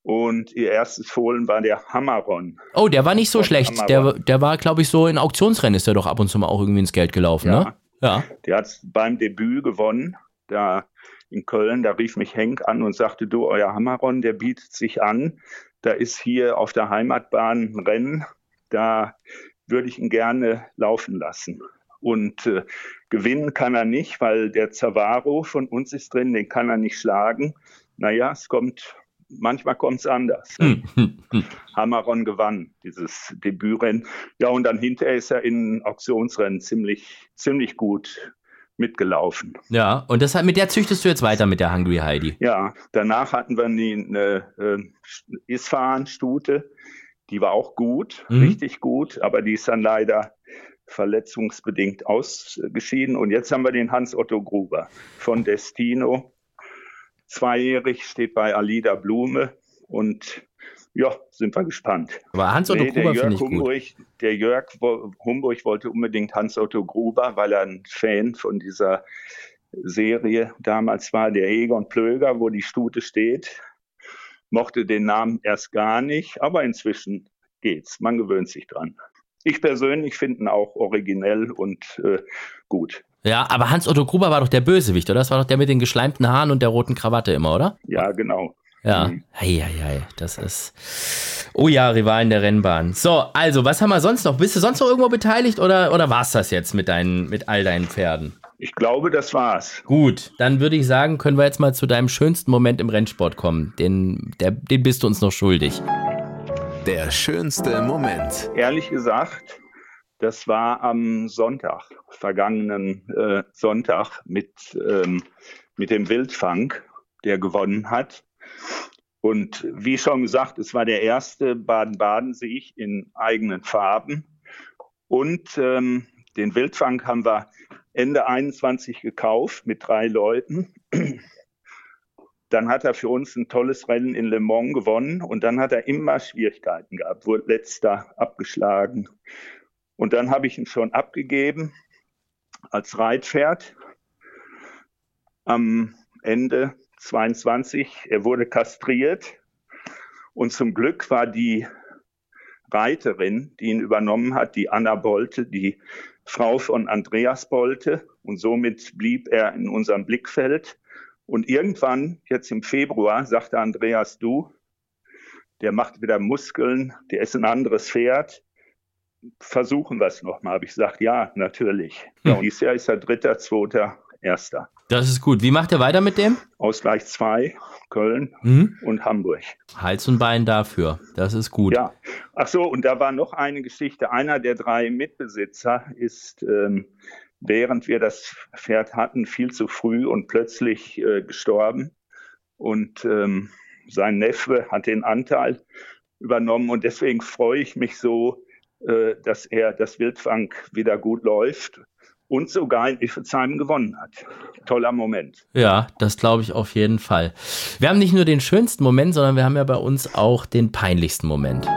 Und ihr erstes Fohlen war der Hammeron. Oh, der war nicht so schlecht. Der, der war, glaube ich, so in Auktionsrennen ist der doch ab und zu mal auch irgendwie ins Geld gelaufen, ja. ne? Ja. Der hat beim Debüt gewonnen, da in Köln. Da rief mich Henk an und sagte, du, euer Hammeron, der bietet sich an. Da ist hier auf der Heimatbahn ein Rennen. Da würde ich ihn gerne laufen lassen. Und äh, gewinnen kann er nicht, weil der Zavaro von uns ist drin, den kann er nicht schlagen. Naja, es kommt manchmal kommt es anders. Hm, hm, hm. Hammeron gewann dieses Debütrennen. Ja, und dann hinterher ist er in Auktionsrennen ziemlich, ziemlich gut mitgelaufen. Ja, und deshalb mit der züchtest du jetzt weiter mit der Hungry Heidi. Ja, danach hatten wir die, eine äh, Isfahan-Stute, die war auch gut, mhm. richtig gut, aber die ist dann leider verletzungsbedingt ausgeschieden. Und jetzt haben wir den Hans-Otto Gruber von Destino zweijährig, steht bei Alida Blume und ja, sind wir gespannt. Aber Hans-Otto nee, Gruber finde ich Humburg, gut. Der Jörg Humburg wollte unbedingt Hans-Otto Gruber, weil er ein Fan von dieser Serie damals war, der Egon Plöger, wo die Stute steht. Mochte den Namen erst gar nicht, aber inzwischen geht's. Man gewöhnt sich dran. Ich persönlich finde ihn auch originell und äh, gut. Ja, aber Hans-Otto Gruber war doch der Bösewicht, oder? Das war doch der mit den geschleimten Haaren und der roten Krawatte immer, oder? Ja, genau. Ja, mhm. hei, hei, hei, das ist. Oh ja, Rivalen der Rennbahn. So, also, was haben wir sonst noch? Bist du sonst noch irgendwo beteiligt oder, oder war es das jetzt mit, deinen, mit all deinen Pferden? Ich glaube, das war's. Gut, dann würde ich sagen, können wir jetzt mal zu deinem schönsten Moment im Rennsport kommen. Den, der, den bist du uns noch schuldig. Der schönste Moment. Ehrlich gesagt, das war am Sonntag, vergangenen äh, Sonntag mit, ähm, mit dem Wildfang, der gewonnen hat. Und wie schon gesagt, es war der erste Baden-Baden-Sieg in eigenen Farben. Und ähm, den Wildfang haben wir Ende 21 gekauft mit drei Leuten. Dann hat er für uns ein tolles Rennen in Le Mans gewonnen und dann hat er immer Schwierigkeiten gehabt, wurde letzter abgeschlagen. Und dann habe ich ihn schon abgegeben als Reitpferd am Ende 22. Er wurde kastriert und zum Glück war die Reiterin, die ihn übernommen hat, die Anna Bolte, die Frau von Andreas Bolte und somit blieb er in unserem Blickfeld. Und irgendwann, jetzt im Februar, sagte Andreas, du, der macht wieder Muskeln, der ist ein anderes Pferd, versuchen wir es nochmal. Habe ich gesagt, ja, natürlich. Ja, dieses Jahr ist er dritter, zweiter, erster. Das ist gut. Wie macht er weiter mit dem? Ausgleich 2, Köln mhm. und Hamburg. Hals und Bein dafür. Das ist gut. Ja. Ach so, und da war noch eine Geschichte. Einer der drei Mitbesitzer ist, ähm, während wir das Pferd hatten, viel zu früh und plötzlich äh, gestorben. Und ähm, sein Neffe hat den Anteil übernommen. Und deswegen freue ich mich so, dass er das Wildfang wieder gut läuft und sogar in Iffezheim gewonnen hat. Toller Moment. Ja, das glaube ich auf jeden Fall. Wir haben nicht nur den schönsten Moment, sondern wir haben ja bei uns auch den peinlichsten Moment.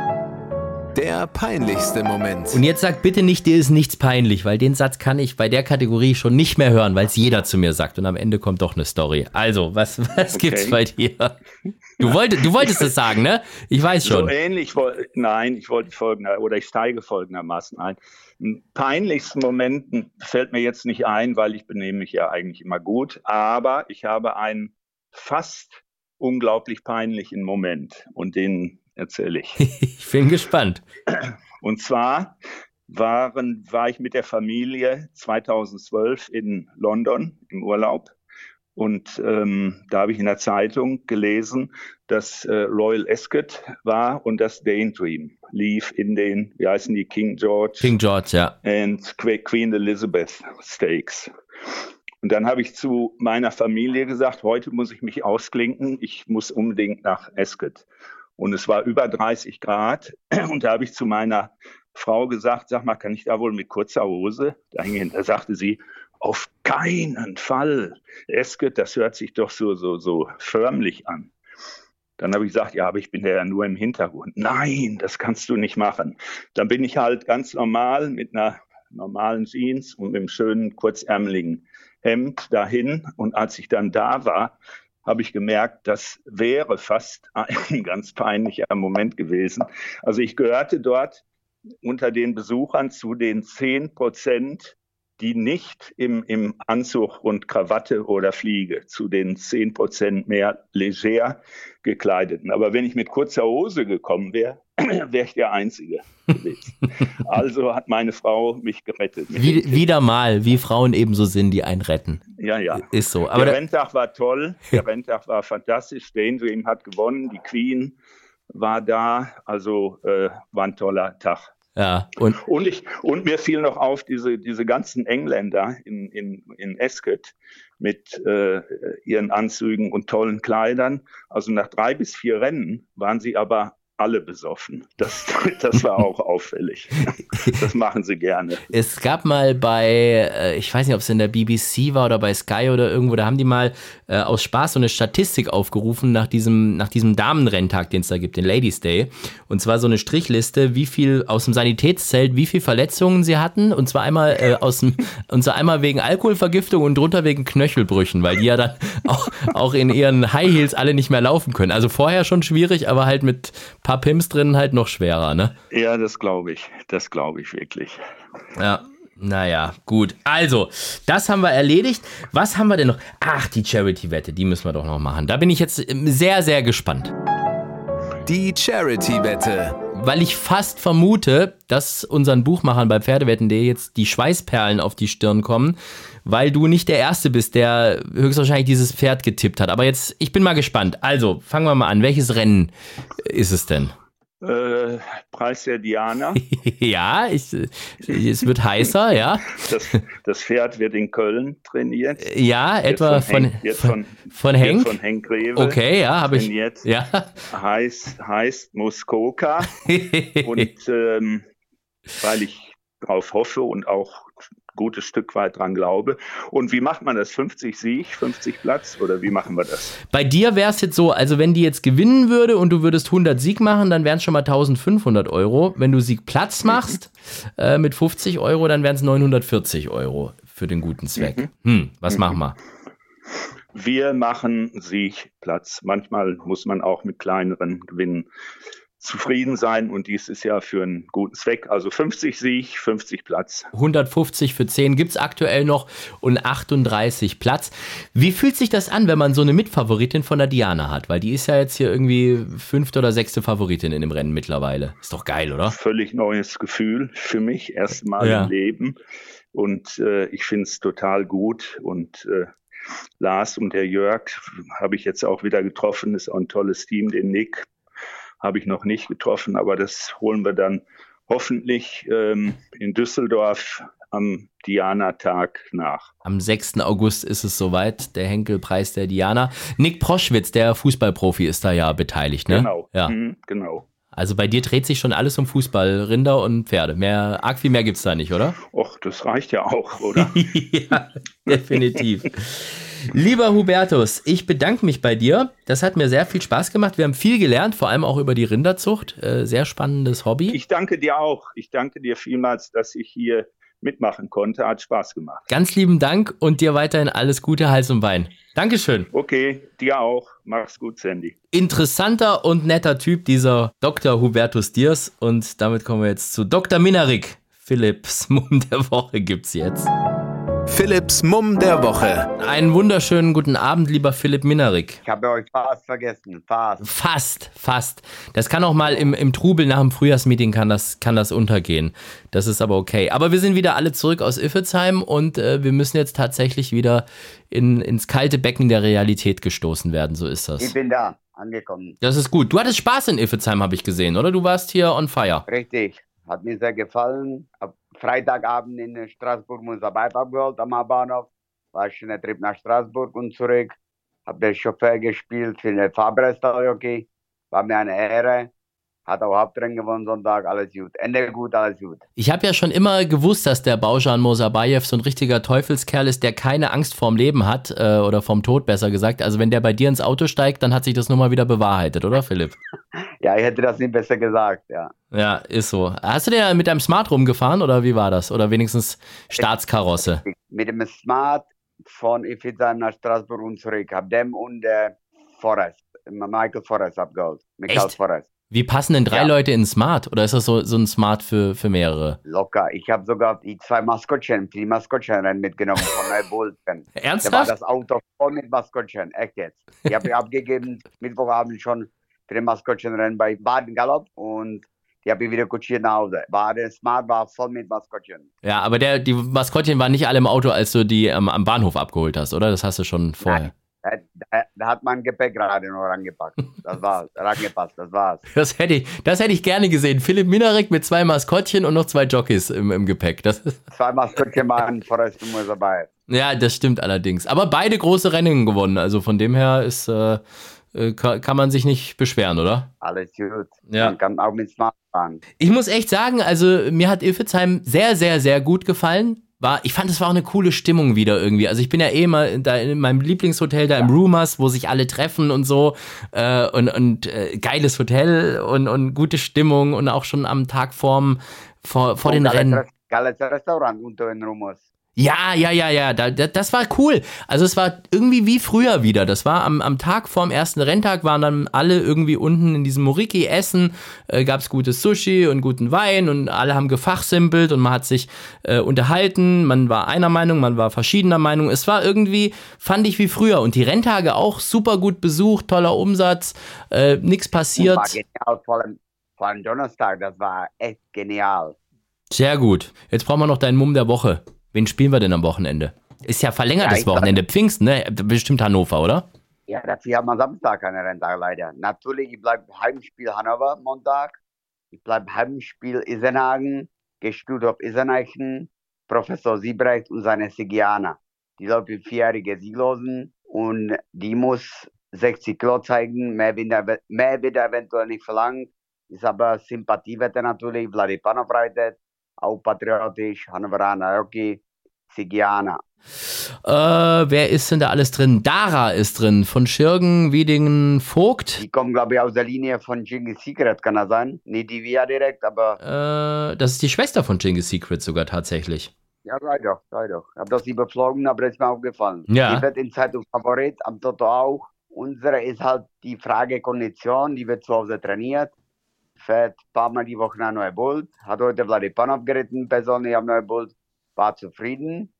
Der peinlichste Moment. Und jetzt sag bitte nicht, dir ist nichts peinlich, weil den Satz kann ich bei der Kategorie schon nicht mehr hören, weil es jeder zu mir sagt. Und am Ende kommt doch eine Story. Also, was, was okay. gibt's bei dir? Du, wolltest, du wolltest es sagen, ne? Ich weiß schon. So ähnlich, nein, ich wollte folgender, oder ich steige folgendermaßen ein. Ein peinlichsten Moment fällt mir jetzt nicht ein, weil ich benehme mich ja eigentlich immer gut, aber ich habe einen fast unglaublich peinlichen Moment und den erzähle ich. ich bin gespannt. Und zwar waren, war ich mit der Familie 2012 in London im Urlaub. Und ähm, da habe ich in der Zeitung gelesen, dass äh, Royal Ascot war und das Daydream lief in den, wie heißen die, King George? King George, ja. Und Queen Elizabeth Stakes. Und dann habe ich zu meiner Familie gesagt, heute muss ich mich ausklinken, ich muss unbedingt nach Ascot. Und es war über 30 Grad. Und da habe ich zu meiner Frau gesagt, sag mal, kann ich da wohl mit kurzer Hose dahin? Da sagte sie, auf keinen Fall. Esket, das hört sich doch so, so, so förmlich an. Dann habe ich gesagt, ja, aber ich bin ja nur im Hintergrund. Nein, das kannst du nicht machen. Dann bin ich halt ganz normal mit einer normalen Jeans und mit einem schönen kurzärmeligen Hemd dahin. Und als ich dann da war, habe ich gemerkt, das wäre fast ein ganz peinlicher Moment gewesen. Also ich gehörte dort unter den Besuchern zu den zehn Prozent, die nicht im, im Anzug und Krawatte oder Fliege, zu den zehn Prozent mehr leger gekleideten. Aber wenn ich mit kurzer Hose gekommen wäre, wäre ich der Einzige gewesen. Also hat meine Frau mich gerettet. Wie, wieder mal, wie Frauen ebenso sind, die einen retten. Ja, ja. Ist so. Aber der Renntag war toll, der Renntag war fantastisch. Daydream hat gewonnen, die Queen war da, also äh, war ein toller Tag. Ja, und, und, ich, und mir fiel noch auf, diese, diese ganzen Engländer in, in, in Ascot mit äh, ihren Anzügen und tollen Kleidern. Also nach drei bis vier Rennen waren sie aber alle besoffen. Das, das war auch auffällig. Das machen sie gerne. Es gab mal bei, äh, ich weiß nicht, ob es in der BBC war oder bei Sky oder irgendwo, da haben die mal äh, aus Spaß so eine Statistik aufgerufen nach diesem, nach diesem Damenrenntag, den es da gibt, den Ladies Day. Und zwar so eine Strichliste, wie viel aus dem Sanitätszelt, wie viel Verletzungen sie hatten. Und zwar einmal äh, aus dem, und zwar einmal wegen Alkoholvergiftung und drunter wegen Knöchelbrüchen, weil die ja dann auch, auch in ihren High Heels alle nicht mehr laufen können. Also vorher schon schwierig, aber halt mit paar Pimps drin halt noch schwerer, ne? Ja, das glaube ich. Das glaube ich wirklich. Ja. Naja, gut. Also, das haben wir erledigt. Was haben wir denn noch? Ach, die Charity-Wette, die müssen wir doch noch machen. Da bin ich jetzt sehr, sehr gespannt. Die Charity-Wette. Weil ich fast vermute, dass unseren Buchmachern bei Pferdewetten.de jetzt die Schweißperlen auf die Stirn kommen, weil du nicht der Erste bist, der höchstwahrscheinlich dieses Pferd getippt hat. Aber jetzt, ich bin mal gespannt. Also, fangen wir mal an. Welches Rennen ist es denn? Äh, Preis der Diana. ja, ich, es wird heißer, ja. Das, das, Pferd wird in Köln trainiert. Ja, etwa von, Henk, von, von, Henk. Von Henk Rewe okay, ja, habe ich. Ja. Heißt, heißt Muskoka. und ähm, weil ich darauf hoffe und auch gutes Stück weit dran glaube. Und wie macht man das? 50 Sieg, 50 Platz oder wie machen wir das? Bei dir wäre es jetzt so, also wenn die jetzt gewinnen würde und du würdest 100 Sieg machen, dann wären es schon mal 1500 Euro. Wenn du Sieg Platz machst mhm. äh, mit 50 Euro, dann wären es 940 Euro für den guten Zweck. Mhm. Hm, was mhm. machen wir? Wir machen Siegplatz. Manchmal muss man auch mit kleineren gewinnen zufrieden sein und dies ist ja für einen guten Zweck. Also 50 Sieg, 50 Platz. 150 für 10 gibt es aktuell noch und 38 Platz. Wie fühlt sich das an, wenn man so eine Mitfavoritin von der Diana hat? Weil die ist ja jetzt hier irgendwie fünfte oder sechste Favoritin in dem Rennen mittlerweile. Ist doch geil, oder? Völlig neues Gefühl für mich, erstmal ja. im Leben. Und äh, ich finde es total gut und äh, Lars und der Jörg habe ich jetzt auch wieder getroffen, ist auch ein tolles Team, den Nick, habe ich noch nicht getroffen, aber das holen wir dann hoffentlich ähm, in Düsseldorf am Diana-Tag nach. Am 6. August ist es soweit, der Henkelpreis der Diana. Nick Proschwitz, der Fußballprofi, ist da ja beteiligt, ne? Genau, ja. Mhm, genau. Also bei dir dreht sich schon alles um Fußball, Rinder und Pferde. Mehr, arg viel mehr gibt es da nicht, oder? Och, das reicht ja auch, oder? ja, definitiv. Lieber Hubertus, ich bedanke mich bei dir. Das hat mir sehr viel Spaß gemacht. Wir haben viel gelernt, vor allem auch über die Rinderzucht. Äh, sehr spannendes Hobby. Ich danke dir auch. Ich danke dir vielmals, dass ich hier mitmachen konnte. Hat Spaß gemacht. Ganz lieben Dank und dir weiterhin alles Gute, Hals und Bein. Dankeschön. Okay, dir auch. Mach's gut, Sandy. Interessanter und netter Typ, dieser Dr. Hubertus Diers. Und damit kommen wir jetzt zu Dr. Minarik. Philipps Mumm der Woche gibt's jetzt. Philipps Mumm der Woche. Einen wunderschönen guten Abend, lieber Philipp Minarik. Ich habe euch fast vergessen. Fast. Fast, fast. Das kann auch mal im, im Trubel nach dem Frühjahrsmeeting kann das, kann das untergehen. Das ist aber okay. Aber wir sind wieder alle zurück aus Iffezheim und äh, wir müssen jetzt tatsächlich wieder in, ins kalte Becken der Realität gestoßen werden. So ist das. Ich bin da, angekommen. Das ist gut. Du hattest Spaß in Iffezheim, habe ich gesehen, oder? Du warst hier on fire. Richtig. Hat mir sehr gefallen. Ab Freitagabend in Straßburg unser Bike abgeholt am Bahnhof. War schöner Trip nach Straßburg und zurück. Hab der Chauffeur gespielt für den Fahrpreisjockey. War mir eine Ehre. Hat auch Hauptrennen gewonnen Sonntag, alles gut. Ende gut, alles gut. Ich habe ja schon immer gewusst, dass der Baujan Mosabayev so ein richtiger Teufelskerl ist, der keine Angst vorm Leben hat, äh, oder vom Tod besser gesagt. Also wenn der bei dir ins Auto steigt, dann hat sich das nun mal wieder bewahrheitet, oder Philipp? ja, ich hätte das nicht besser gesagt, ja. Ja, ist so. Hast du den mit deinem Smart rumgefahren oder wie war das? Oder wenigstens Staatskarosse? Mit dem Smart von Ifizheim nach Straßburg und zurück. Hab dem und äh, Forrest, Michael Forrest abgeholt. Michael Echt? Forrest. Wie passen denn drei Ja. Leute in Smart? Oder ist das so, so ein Smart für, für mehrere? Locker. Ich habe sogar die zwei Maskottchen, die Maskottchenrennen mitgenommen von Neubolzen. Da war Ernsthaft? das Auto voll mit Maskottchen, echt jetzt. Ich habe abgegeben, Mittwochabend schon für den Maskottchenrennen bei Baden Galopp und die habe ich wieder kutschiert nach Hause. War der Smart war voll mit Maskottchen. Ja, aber der, die Maskottchen waren nicht alle im Auto, als du die ähm, am Bahnhof abgeholt hast, oder? Das hast du schon vorher. Da, da, da hat mein Gepäck gerade noch rangepackt. Das war's, rangepasst, das war's. Das hätte ich, das hätte ich gerne gesehen. Philipp Minarek mit zwei Maskottchen und noch zwei Jockeys im, im Gepäck. Das ist, Zwei Maskottchen waren Forrest Moser dabei. ja, das stimmt allerdings. Aber beide große Rennen gewonnen. Also von dem her ist, äh, äh, kann, kann man sich nicht beschweren, oder? Alles gut. Ja. Man kann auch mit Smart fahren. Ich muss echt sagen, also mir hat Ilfezheim sehr, sehr, sehr gut gefallen. War, ich fand, es war auch eine coole Stimmung wieder irgendwie. Also ich bin ja eh mal da in meinem Lieblingshotel da im Rumors, wo sich alle treffen und so. Äh, und und äh, geiles Hotel und, und gute Stimmung und auch schon am Tag vorm, vor, vor den Geiles Rennen. Geiles Restaurant unter den Rumors. Ja, ja, ja, ja, da, da, das war cool. Also es war irgendwie wie früher wieder. Das war am, am Tag vorm ersten Renntag, waren dann alle irgendwie unten in diesem Moriki essen, äh, gab's gutes Sushi und guten Wein und alle haben gefachsimpelt und man hat sich äh, unterhalten. Man war einer Meinung, man war verschiedener Meinung. Es war irgendwie, fand ich wie früher. Und die Renntage auch super gut besucht, toller Umsatz, äh, nichts passiert. War genial, vor allem, vor allem Donnerstag, das war echt genial. Sehr gut. Jetzt brauchen wir noch deinen Mumm der Woche. Wen spielen wir denn am Wochenende? Ist ja verlängertes Ja, Wochenende. Pfingsten, ne? Bestimmt Hannover, oder? Ja, dafür haben wir Samstag keine Renntag leider. Natürlich, ich bleibe Heimspiel Hannover Montag. Ich bleibe Heimspiel Isenhagen, auf Iseneichen, Professor Siebrecht und seine Sigianer. Die läuft mit vierjährige Sieglosen und die muss 60 Kilo zeigen, mehr wird, er- mehr wird eventuell nicht verlangt. Ist aber Sympathiewette natürlich, Vladipanov reitet, auch patriotisch, Hannoveraner Hockey, Sigianer. Äh, wer ist denn da alles drin? Dara ist drin, von Schirgen, Wiedingen, Vogt. Die kommen, glaube ich, aus der Linie von Jingle Secret, kann das sein? Nicht die Via direkt, aber Äh, das ist die Schwester von Jingle Secret sogar tatsächlich. ja, sei doch, sei doch. Ich habe das überflogen, aber das ist mir aufgefallen. Ja. Die wird in Zeitung Favorit, am Toto auch. Unsere ist halt die Frage Kondition, die wird zu Hause trainiert. Fährt ein paar Mal die Woche nach Neubult. Hat heute Vladipanov geritten, persönlich am Neubult. War zufrieden.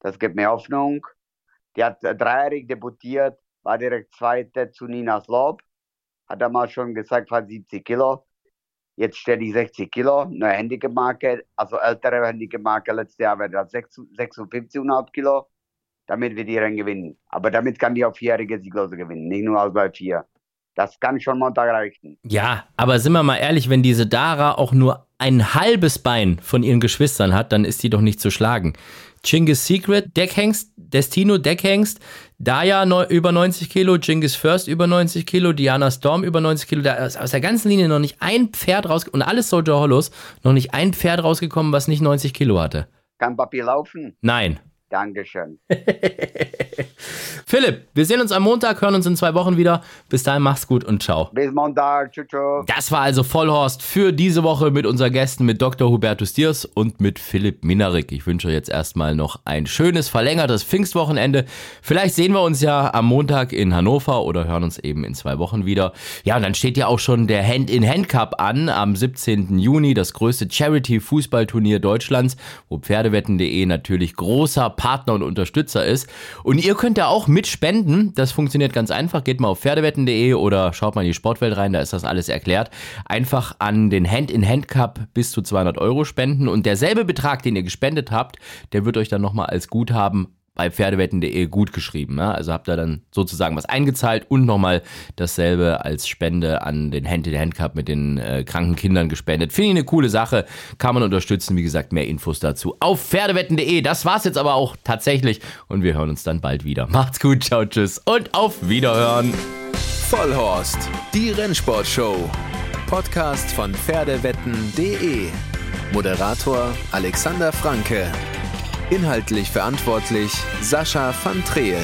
Das gibt mir Hoffnung. Die hat äh, dreijährig debütiert, war direkt Zweite zu Ninas Lob. Hat damals schon gesagt, fast 70 Kilo. Jetzt steht die 60 Kilo, neue Handicap-Marke, also ältere Handicap-Marke, letztes Jahr war das 56,5 Kilo. Damit wird die Rennen gewinnen. Aber damit kann die auch vierjährige Sieglose gewinnen, nicht nur aus bei vier. Das kann schon Montag reichen. Ja, aber sind wir mal ehrlich, wenn diese Dara auch nur ein halbes Bein von ihren Geschwistern hat, dann ist die doch nicht zu schlagen. Chinggis Secret, Deckhengst, Destino, Deckhengst, Daya neu, über 90 Kilo, Genghis First über 90 Kilo, Diana Storm über 90 Kilo. Da ist aus der ganzen Linie noch nicht ein Pferd rausgekommen, und alles Soldier Hollows, noch nicht ein Pferd rausgekommen, was nicht 90 Kilo hatte. Kann Papi laufen? Nein. Dankeschön. Philipp, wir sehen uns am Montag, hören uns in zwei Wochen wieder. Bis dahin, mach's gut und ciao. Bis Montag. Tschüss. Das war also Vollhorst für diese Woche mit unseren Gästen, mit Dr. Hubertus Diers und mit Philipp Minarik. Ich wünsche euch jetzt erstmal noch ein schönes, verlängertes Pfingstwochenende. Vielleicht sehen wir uns ja am Montag in Hannover oder hören uns eben in zwei Wochen wieder. Ja, und dann steht ja auch schon der Hand-in-Hand-Cup an am 17. Juni, das größte Charity-Fußballturnier Deutschlands, wo Pferdewetten.de natürlich großer Partner und Unterstützer ist. Und ihr könnt ja auch mitspenden. Das funktioniert ganz einfach. Geht mal auf pferdewetten.de oder schaut mal in die Sportwelt rein, da ist das alles erklärt. Einfach an den Hand-in-Hand-Cup bis zu 200 Euro spenden und derselbe Betrag, den ihr gespendet habt, der wird euch dann nochmal als Guthaben bei Pferdewetten.de gut geschrieben. Ne? Also habt ihr dann sozusagen was eingezahlt und nochmal dasselbe als Spende an den Hand-in-Hand-Cup mit den äh, kranken Kindern gespendet. Finde ich eine coole Sache. Kann man unterstützen. Wie gesagt, mehr Infos dazu auf Pferdewetten.de. Das war's jetzt aber auch tatsächlich und wir hören uns dann bald wieder. Macht's gut, ciao, tschüss und auf Wiederhören. Vollhorst, die Rennsportshow. Podcast von Pferdewetten.de. Moderator Alexander Franke. Inhaltlich verantwortlich Sascha van Treel.